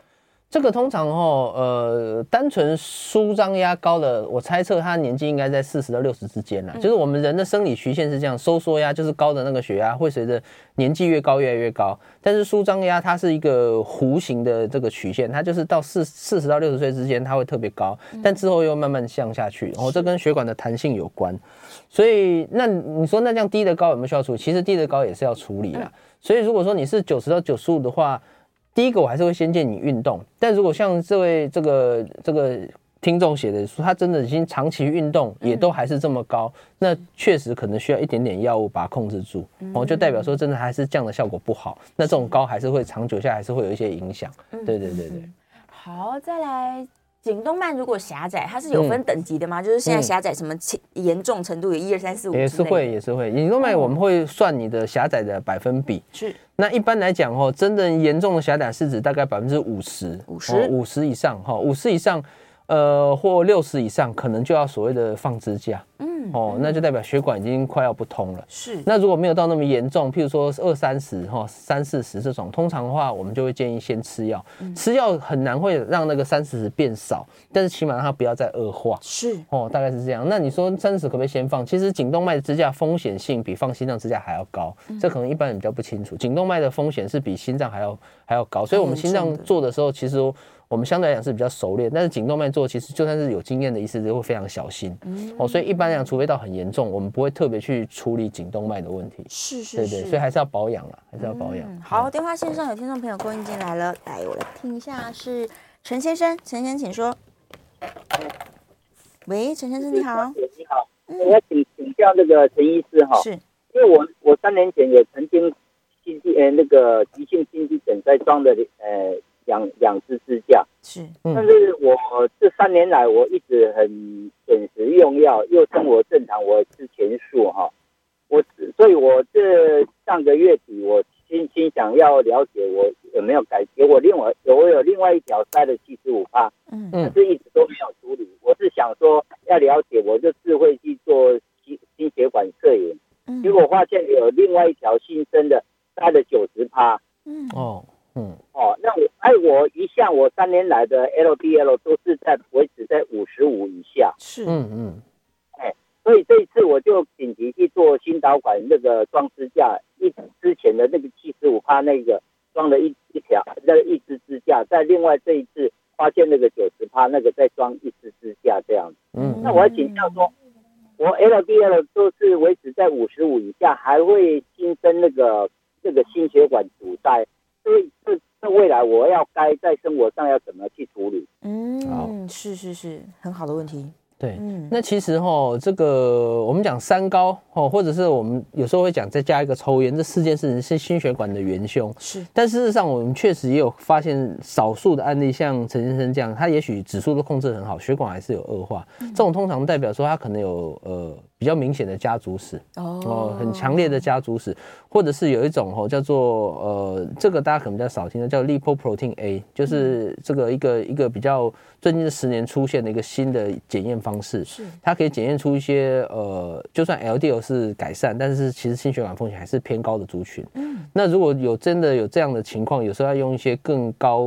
这个通常哦，呃，单纯舒张压高的，我猜测他年纪应该在四十到六十之间啦。就是我们人的生理曲线是这样，收缩压就是高的那个血压会随着年纪越高越来越高，但是舒张压它是一个弧形的这个曲线，它就是到四四十到六十岁之间它会特别高，但之后又慢慢降下去。然后这跟血管的弹性有关，所以那你说那这样低的高有没有需要处理？其实低的高也是要处理啦。所以如果说你是九十到九十五的话。第一个我还是会先建议你运动，但如果像这位这个这个听众写的说，他真的已经长期运动也都还是这么高，那确实可能需要一点点药物把它控制住，哦，就代表说真的还是降的效果不好，那这种高还是会长久下来还是会有一些影响。对对对对。好，再来。颈动脉如果狭窄，它是有分等级的吗？嗯、就是现在狭窄什么严重程度有一二三四五？也是会，也是会。颈动脉我们会算你的狭窄的百分比。是。那一般来讲哦，真正严重的狭窄是指大概百分之五十，五十五十以上哈，五十以上。呃，或六十以上，可能就要所谓的放支架，嗯，哦，那就代表血管已经快要不通了。是，那如果没有到那么严重，譬如说二三十哈，三四十这种，通常的话，我们就会建议先吃药。嗯、吃药很难会让那个三四十变少，但是起码让它不要再恶化。是，哦，大概是这样。那你说三十可不可以先放？其实颈动脉的支架风险性比放心脏支架还要高，嗯、这可能一般人比较不清楚。颈动脉的风险是比心脏还要还要高，所以我们心脏做的时候，其实。我们相对来讲是比较熟练，但是颈动脉做其实就算是有经验的医师都会非常小心。嗯、哦，所以一般来讲，除非到很严重，我们不会特别去处理颈动脉的问题。是是是，对对，所以还是要保养了，还是要保养。嗯、好，电话线上有听众朋友扣音进来了，来，我来听一下，是陈先生，陈先生请说。喂，陈先生你好。你好，我要请请教那个陈医师哈，是因为我我三年前也曾经心肌呃那个急性心肌梗塞装的呃。两两只支架是，但是我这三年来我一直很准时用药，又生活正常，我吃全素哈，我所以，我这上个月底我心心想要了解我有没有改结果，另外我有另外一条塞了七十五趴，嗯，但是一直都没有处理，我是想说要了解，我就自费去做心心血管摄影，结果发现有另外一条新生的塞了九十趴。嗯。哦，嗯哦，那我哎，我一向我三年来的 LDL 都是在维持在五十五以下。是，嗯嗯，哎，所以这一次我就紧急去做心导管那个装支架，一之前的那个七十五趴那个装了一一条那个一支支架，在另外这一次发现那个九十趴那个再装一支支架这样子。嗯，那我要请教说，我 LDL 都是维持在五十五以下，还会新增那个。那个心血管阻塞，所以这这未来我要该在生活上要怎么去处理？嗯，是是是，很好的问题。对，嗯，那其实哈，这个我们讲三高哈，或者是我们有时候会讲再加一个抽烟，这四件事情是心血管的元凶。是，但事实上我们确实也有发现少数的案例，像陈先生这样，他也许指数都控制很好，血管还是有恶化。嗯，这种通常代表说他可能有呃。比较明显的家族史哦，哦，很强烈的家族史，或者是有一种哦叫做呃，这个大家可能比较少听的，叫 lipoprotein A，就是这个一个一个比较最近这十年出现的一个新的检验方式，是它可以检验出一些呃，就算 LDL 是改善，但是其实心血管风险还是偏高的族群。嗯，那如果有真的有这样的情况，有时候要用一些更高，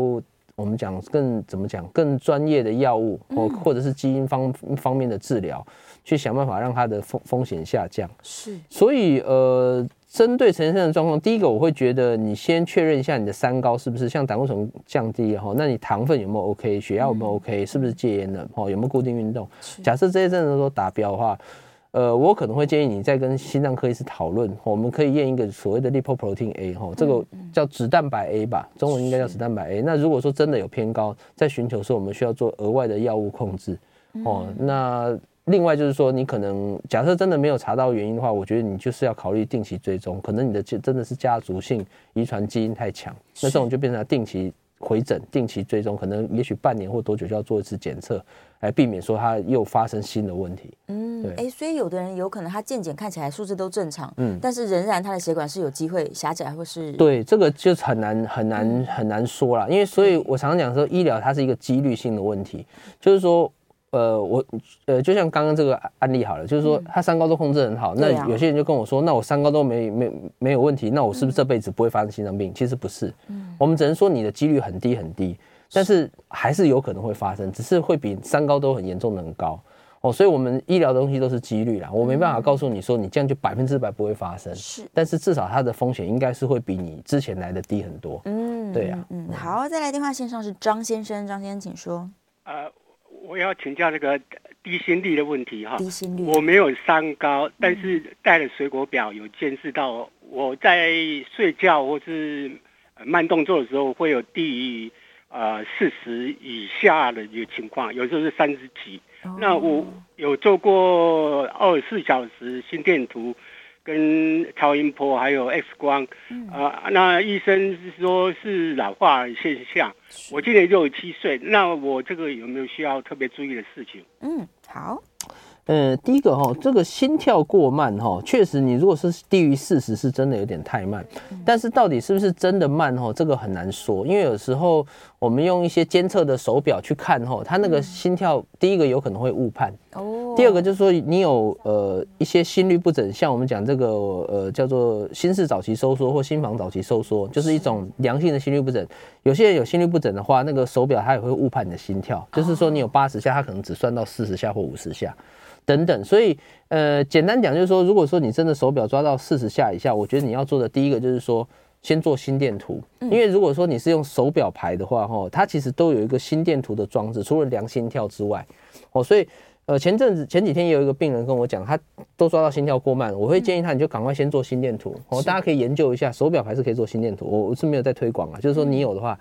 我们讲更怎么讲更专业的药物，或或者是基因方方面的治疗。去想办法让它的风风险下降，是，所以呃，针对陈先生的状况，第一个我会觉得你先确认一下你的三高是不是像胆固醇降低哈，那你糖分有没有 OK，血压有没有 OK，、嗯、是不是戒烟了哦，有没有固定运动？假设这些症状都达标的话，呃，我可能会建议你再跟心脏科医师讨论，我们可以验一个所谓的 lipoprotein A 哈，这个叫脂蛋白 A 吧，中文应该叫脂蛋白 A。那如果说真的有偏高，在寻求时候我们需要做额外的药物控制哦，那。另外就是说，你可能假设真的没有查到原因的话，我觉得你就是要考虑定期追踪，可能你的真的是家族性遗传基因太强，那这种就变成定期回诊、定期追踪，可能也许半年或多久就要做一次检测，来避免说它又发生新的问题。嗯，哎、欸，所以有的人有可能他健检看起来数字都正常，嗯，但是仍然他的血管是有机会狭窄，或是对这个就是很难很难很难说啦，因为所以我常常讲说，医疗它是一个几率性的问题，就是说。呃，我呃，就像刚刚这个案例好了，就是说他三高都控制很好，那有些人就跟我说，那我三高都没没没有问题，那我是不是这辈子不会发生心脏病？其实不是，嗯我们只能说你的几率很低很低，但是还是有可能会发生，只是会比三高都很严重的很高哦。所以我们医疗的东西都是几率啦，我没办法告诉你说你这样就百分之百不会发生，是，但是至少它的风险应该是会比你之前来的低很多。嗯，对呀，嗯，好，再来电话线上是张先生，张先生请说。呃。我要请教这个低心率的问题哈，低心率，我没有三高，但是带了水果表有见识到，我在睡觉或是慢动作的时候会有低于呃四十以下的一个情况，有时候是三十几。那我有做过二十四小时心电图。跟超音波还有 X 光，啊、嗯呃，那医生是说是老化现象。我今年六十七岁，那我这个有没有需要特别注意的事情？嗯，好。呃，第一个哈，这个心跳过慢哈，确实你如果是低于四十，是真的有点太慢。但是到底是不是真的慢哈，这个很难说，因为有时候我们用一些监测的手表去看哈，它那个心跳，第一个有可能会误判。哦。第二个就是说你有呃一些心律不整，像我们讲这个呃叫做心室早期收缩或心房早期收缩，就是一种良性的心律不整。有些人有心律不整的话，那个手表它也会误判你的心跳，就是说你有八十下，它可能只算到四十下或五十下。等等，所以呃，简单讲就是说，如果说你真的手表抓到四十下以下，我觉得你要做的第一个就是说，先做心电图，因为如果说你是用手表排的话，哈，它其实都有一个心电图的装置，除了量心跳之外，哦，所以呃，前阵子前几天也有一个病人跟我讲，他都抓到心跳过慢，我会建议他你就赶快先做心电图，哦，大家可以研究一下，手表还是可以做心电图，我我是没有在推广啊，就是说你有的话，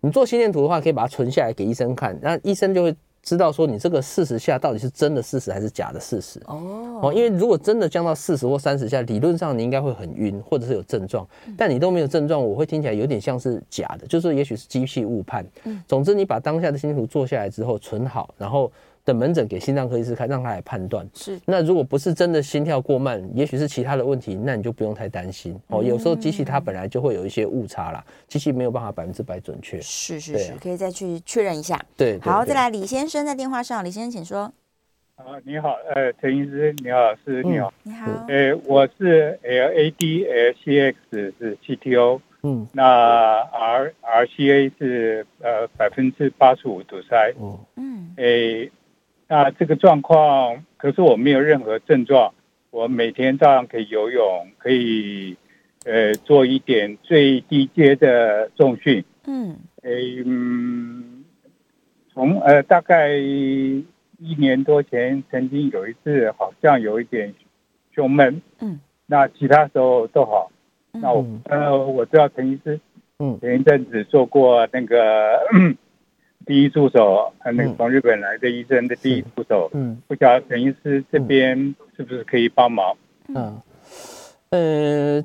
你做心电图的话，可以把它存下来给医生看，那医生就会。知道说你这个四十下到底是真的四十还是假的四十哦哦，因为如果真的降到四十或三十下，理论上你应该会很晕或者是有症状，但你都没有症状，我会听起来有点像是假的，就是也许是机器误判。嗯，总之你把当下的心电图做下来之后存好，然后。等门诊给心脏科医师看，让他来判断。是，那如果不是真的心跳过慢，也许是其他的问题，那你就不用太担心哦。有时候机器它本来就会有一些误差啦，机器没有办法百分之百准确。是是是，可以再去确认一下。对，好，再来李先生在电话上，李先生请说。啊，你好，呃，陈医师，你好，老师，你好，你好，呃，我是 LADLCX 是 CTO，嗯，那 R RCA 是呃百分之八十五堵塞，嗯，哎，那这个状况，可是我没有任何症状，我每天照样可以游泳，可以呃做一点最低阶的重训，嗯，哎，嗯，从呃大概。一年多前，曾经有一次好像有一点胸闷，嗯，那其他时候都好。嗯、那我呃，我知道陈医师，嗯，前一阵子做过那个第一助手，还有、那个从日本来的医生的第一助手，嗯，不晓得陈医师这边是不是可以帮忙？嗯，呃，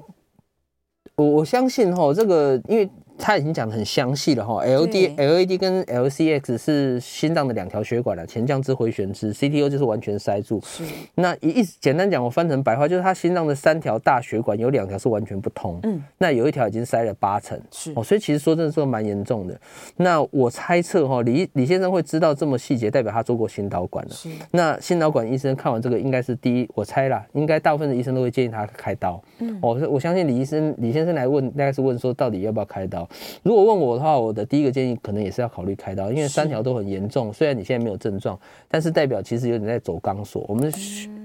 我我相信哈，这个因为。他已经讲的很详细了哈，L D L A D 跟 L C X 是心脏的两条血管了，前降支回旋支，C T O 就是完全塞住。是，那一意简单讲，我翻成白话就是他心脏的三条大血管有两条是完全不通，嗯，那有一条已经塞了八成，是哦，所以其实说真的说蛮严重的。那我猜测哈，李李先生会知道这么细节，代表他做过心导管了。是，那心导管医生看完这个，应该是第一，我猜啦，应该大部分的医生都会建议他开刀。嗯，我我相信李医生李先生来问，大概是问说到底要不要开刀。如果问我的话，我的第一个建议可能也是要考虑开刀，因为三条都很严重。虽然你现在没有症状，但是代表其实有点在走钢索。我们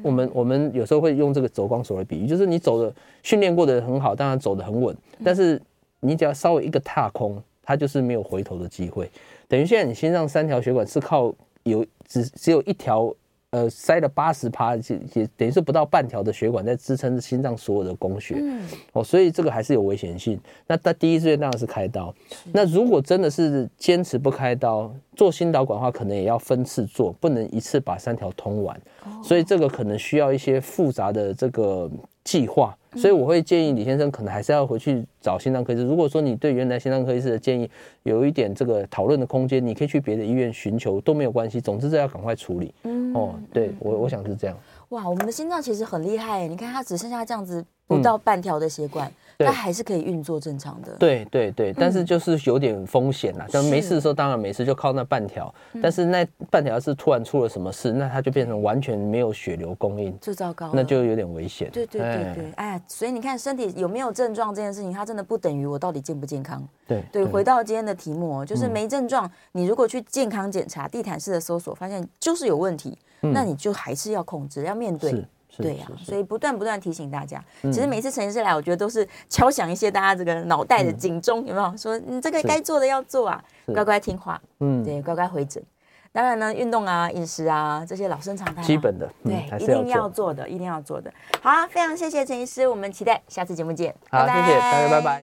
我们我们有时候会用这个走钢索来比喻，就是你走的训练过的很好，当然走得很稳，但是你只要稍微一个踏空，它就是没有回头的机会。等于现在你心脏三条血管是靠有只只有一条。呃，塞了八十趴，也也等于是不到半条的血管在支撑心脏所有的供血，嗯，哦，所以这个还是有危险性。那他第一志愿当然是开刀。那如果真的是坚持不开刀，做心导管的话，可能也要分次做，不能一次把三条通完。所以这个可能需要一些复杂的这个计划。所以我会建议李先生可能还是要回去找心脏科医师。如果说你对原来心脏科医师的建议有一点这个讨论的空间，你可以去别的医院寻求都没有关系。总之这要赶快处理。嗯，哦，对我我想是这样。哇，我们的心脏其实很厉害，你看它只剩下这样子不到半条的血管。它还是可以运作正常的。对对对，但是就是有点风险啦。像、嗯、没事的时候，当然没事，就靠那半条。但是那半条是突然出了什么事，那它就变成完全没有血流供应，最糟糕，那就有点危险。对对对对，哎，所以你看身体有没有症状这件事情，它真的不等于我到底健不健康。对对，回到今天的题目，就是没症状，你如果去健康检查，地毯式的搜索，发现就是有问题，那你就还是要控制，要面对。对呀、啊，所以不断不断提醒大家。其实每次陈医师来，我觉得都是敲响一些大家这个脑袋的警钟，有没有？说你这个该做的要做啊，乖乖听话，嗯，对，乖乖回诊。当然呢，运动啊、饮食啊这些老生常谈，基本的，对，一定要做的，一定要做的。好，啊非常谢谢陈医师，我们期待下次节目见。好，谢谢大家，拜拜。